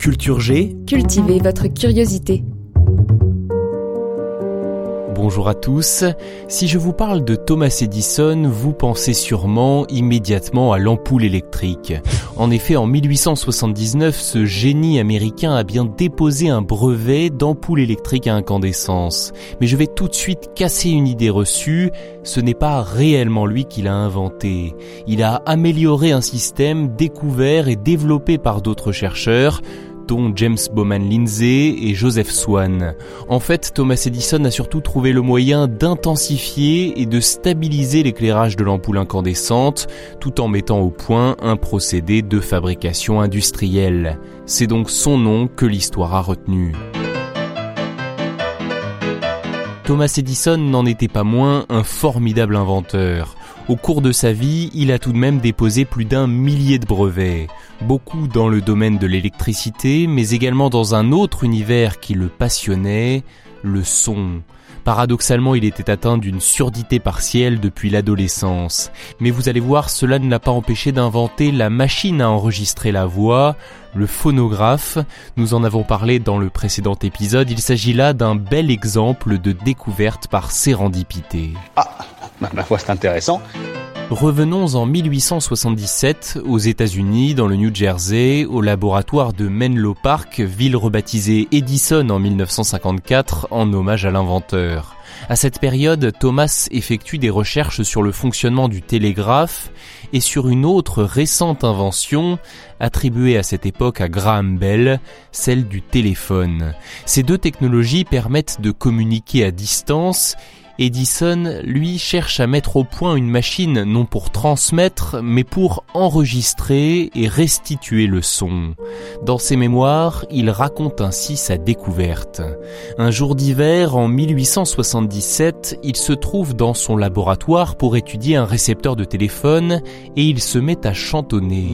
Culture G. Cultivez votre curiosité. Bonjour à tous. Si je vous parle de Thomas Edison, vous pensez sûrement immédiatement à l'ampoule électrique. En effet, en 1879, ce génie américain a bien déposé un brevet d'ampoule électrique à incandescence. Mais je vais tout de suite casser une idée reçue, ce n'est pas réellement lui qui l'a inventé. Il a amélioré un système découvert et développé par d'autres chercheurs, dont James Bowman Lindsay et Joseph Swan. En fait, Thomas Edison a surtout trouvé le moyen d'intensifier et de stabiliser l'éclairage de l'ampoule incandescente, tout en mettant au point un procédé de fabrication industrielle. C'est donc son nom que l'histoire a retenu. Thomas Edison n'en était pas moins un formidable inventeur. Au cours de sa vie, il a tout de même déposé plus d'un millier de brevets, beaucoup dans le domaine de l'électricité, mais également dans un autre univers qui le passionnait, le son. Paradoxalement, il était atteint d'une surdité partielle depuis l'adolescence. Mais vous allez voir, cela ne l'a pas empêché d'inventer la machine à enregistrer la voix, le phonographe. Nous en avons parlé dans le précédent épisode. Il s'agit là d'un bel exemple de découverte par sérendipité. Ah, ma foi, c'est intéressant. Revenons en 1877 aux États-Unis, dans le New Jersey, au laboratoire de Menlo Park, ville rebaptisée Edison en 1954 en hommage à l'inventeur. À cette période, Thomas effectue des recherches sur le fonctionnement du télégraphe et sur une autre récente invention attribuée à cette époque à Graham Bell, celle du téléphone. Ces deux technologies permettent de communiquer à distance Edison, lui, cherche à mettre au point une machine non pour transmettre, mais pour enregistrer et restituer le son. Dans ses mémoires, il raconte ainsi sa découverte. Un jour d'hiver, en 1877, il se trouve dans son laboratoire pour étudier un récepteur de téléphone et il se met à chantonner.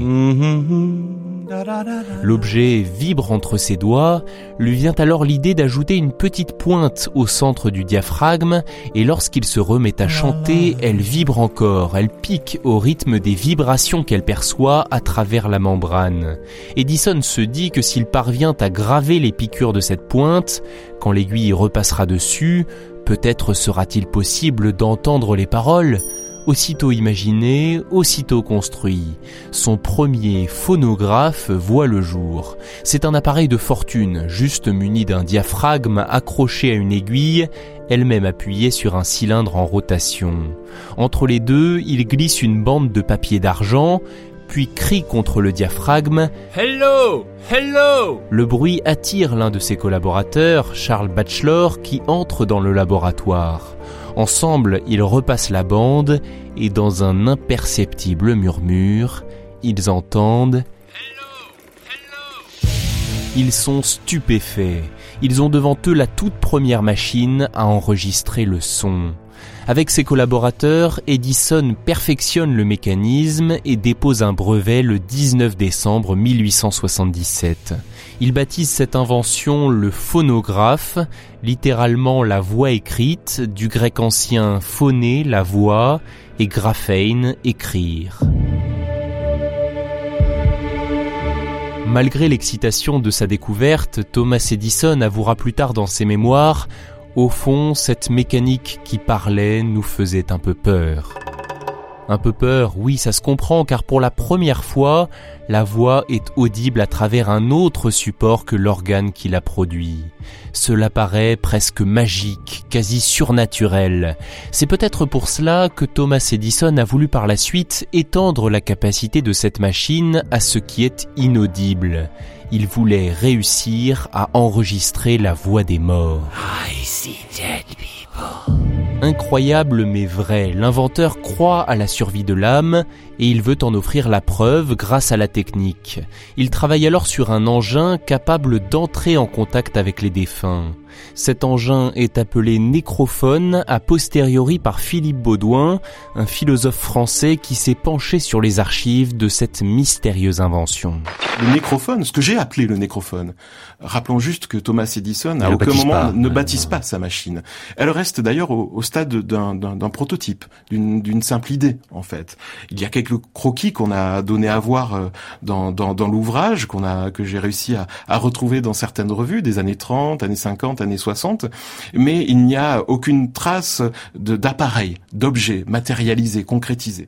L'objet vibre entre ses doigts, lui vient alors l'idée d'ajouter une petite pointe au centre du diaphragme, et lorsqu'il se remet à chanter, elle vibre encore, elle pique au rythme des vibrations qu'elle perçoit à travers la membrane. Edison se dit que s'il parvient à graver les piqûres de cette pointe, quand l'aiguille repassera dessus, peut-être sera-t-il possible d'entendre les paroles Aussitôt imaginé, aussitôt construit, son premier phonographe voit le jour. C'est un appareil de fortune, juste muni d'un diaphragme accroché à une aiguille, elle-même appuyée sur un cylindre en rotation. Entre les deux, il glisse une bande de papier d'argent, puis crie contre le diaphragme Hello Hello Le bruit attire l'un de ses collaborateurs, Charles Batchelor, qui entre dans le laboratoire. Ensemble, ils repassent la bande et dans un imperceptible murmure, ils entendent Ils sont stupéfaits. Ils ont devant eux la toute première machine à enregistrer le son. Avec ses collaborateurs, Edison perfectionne le mécanisme et dépose un brevet le 19 décembre 1877. Il baptise cette invention le phonographe, littéralement la voix écrite, du grec ancien phoné, la voix, et graphein, écrire. Malgré l'excitation de sa découverte, Thomas Edison avouera plus tard dans ses mémoires au fond, cette mécanique qui parlait nous faisait un peu peur. Un peu peur, oui, ça se comprend, car pour la première fois, la voix est audible à travers un autre support que l'organe qui la produit. Cela paraît presque magique, quasi surnaturel. C'est peut-être pour cela que Thomas Edison a voulu par la suite étendre la capacité de cette machine à ce qui est inaudible. Il voulait réussir à enregistrer la voix des morts. People. Incroyable mais vrai, l'inventeur croit à la survie de l'âme et il veut en offrir la preuve grâce à la technique. Il travaille alors sur un engin capable d'entrer en contact avec les défunts. Cet engin est appelé nécrophone a posteriori par Philippe Baudouin, un philosophe français qui s'est penché sur les archives de cette mystérieuse invention. Le nécrophone, ce que j'ai appelé le nécrophone. Rappelons juste que Thomas Edison à aucun moment ne baptise pas sa machine. Elle reste d'ailleurs au, stade d'un prototype, d'une simple idée en fait. Il y a quelques croquis qu'on a donné à voir euh, dans, dans, l'ouvrage qu'on a que j'ai réussi à, à retrouver dans certaines revues des années 30, années 50, années 60, mais il n'y a aucune trace d'appareil, d'objet matérialisé, concrétisé.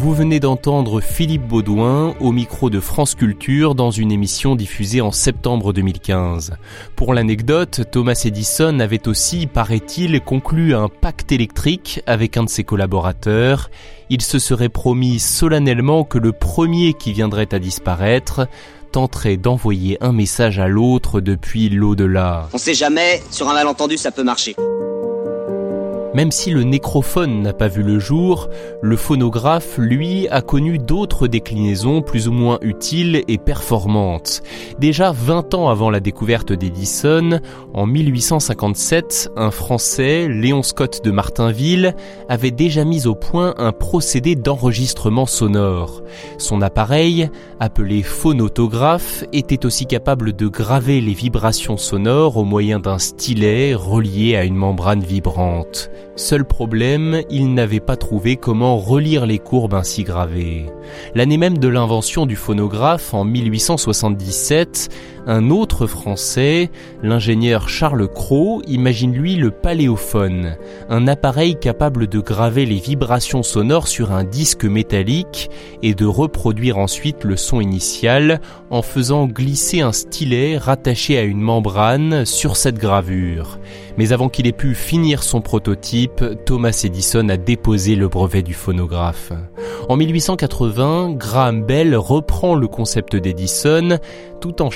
Vous venez d'entendre Philippe Baudouin au micro de France Culture dans une émission diffusée en septembre 2015. Pour l'anecdote, Thomas Edison avait aussi, paraît-il, conclu un pacte électrique avec un de ses collaborateurs. Il se serait promis solennellement que le premier qui viendrait à disparaître tenterait d'envoyer un message à l'autre depuis l'au-delà. On sait jamais, sur un malentendu ça peut marcher. Même si le nécrophone n'a pas vu le jour, le phonographe, lui, a connu d'autres déclinaisons plus ou moins utiles et performantes. Déjà 20 ans avant la découverte d'Edison, en 1857, un Français, Léon Scott de Martinville, avait déjà mis au point un procédé d'enregistrement sonore. Son appareil, appelé phonotographe, était aussi capable de graver les vibrations sonores au moyen d'un stylet relié à une membrane vibrante. Seul problème, il n'avait pas trouvé comment relire les courbes ainsi gravées. L'année même de l'invention du phonographe, en 1877, un autre Français, l'ingénieur Charles Cros, imagine lui le paléophone, un appareil capable de graver les vibrations sonores sur un disque métallique et de reproduire ensuite le son initial en faisant glisser un stylet rattaché à une membrane sur cette gravure. Mais avant qu'il ait pu finir son prototype, Thomas Edison a déposé le brevet du phonographe. En 1880, Graham Bell reprend le concept d'Edison tout en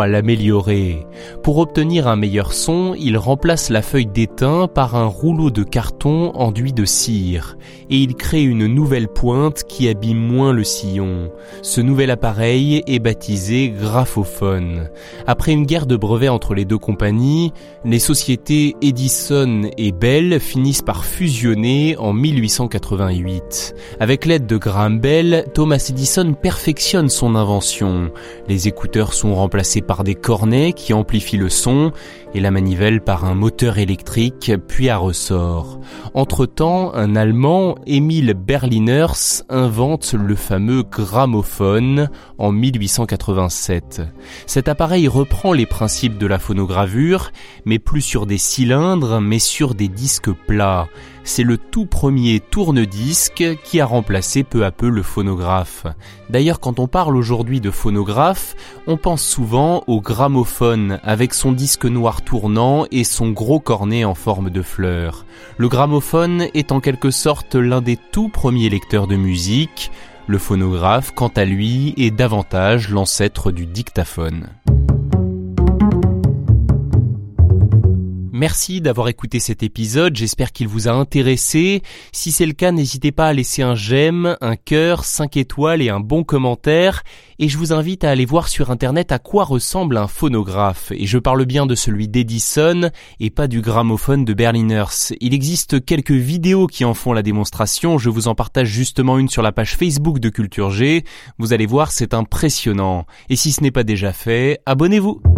à l'améliorer. Pour obtenir un meilleur son, il remplace la feuille d'étain par un rouleau de carton enduit de cire et il crée une nouvelle pointe qui abîme moins le sillon. Ce nouvel appareil est baptisé graphophone. Après une guerre de brevets entre les deux compagnies, les sociétés Edison et Bell finissent par fusionner en 1888. Avec l'aide de Graham Bell, Thomas Edison perfectionne son invention. Les écouteurs sont remplacés par des cornets qui amplifient le son et la manivelle par un moteur électrique puis à ressort. Entre-temps, un Allemand, Emil Berliners, invente le fameux gramophone en 1887. Cet appareil reprend les principes de la phonogravure, mais plus sur des cylindres, mais sur des disques plats c'est le tout premier tourne-disque qui a remplacé peu à peu le phonographe. D'ailleurs, quand on parle aujourd'hui de phonographe, on pense souvent au gramophone avec son disque noir tournant et son gros cornet en forme de fleur. Le gramophone est en quelque sorte l'un des tout premiers lecteurs de musique. Le phonographe, quant à lui, est davantage l'ancêtre du dictaphone. Merci d'avoir écouté cet épisode, j'espère qu'il vous a intéressé. Si c'est le cas, n'hésitez pas à laisser un j'aime, un cœur, 5 étoiles et un bon commentaire. Et je vous invite à aller voir sur internet à quoi ressemble un phonographe. Et je parle bien de celui d'Edison et pas du gramophone de Berliners. Il existe quelques vidéos qui en font la démonstration, je vous en partage justement une sur la page Facebook de Culture G. Vous allez voir, c'est impressionnant. Et si ce n'est pas déjà fait, abonnez-vous.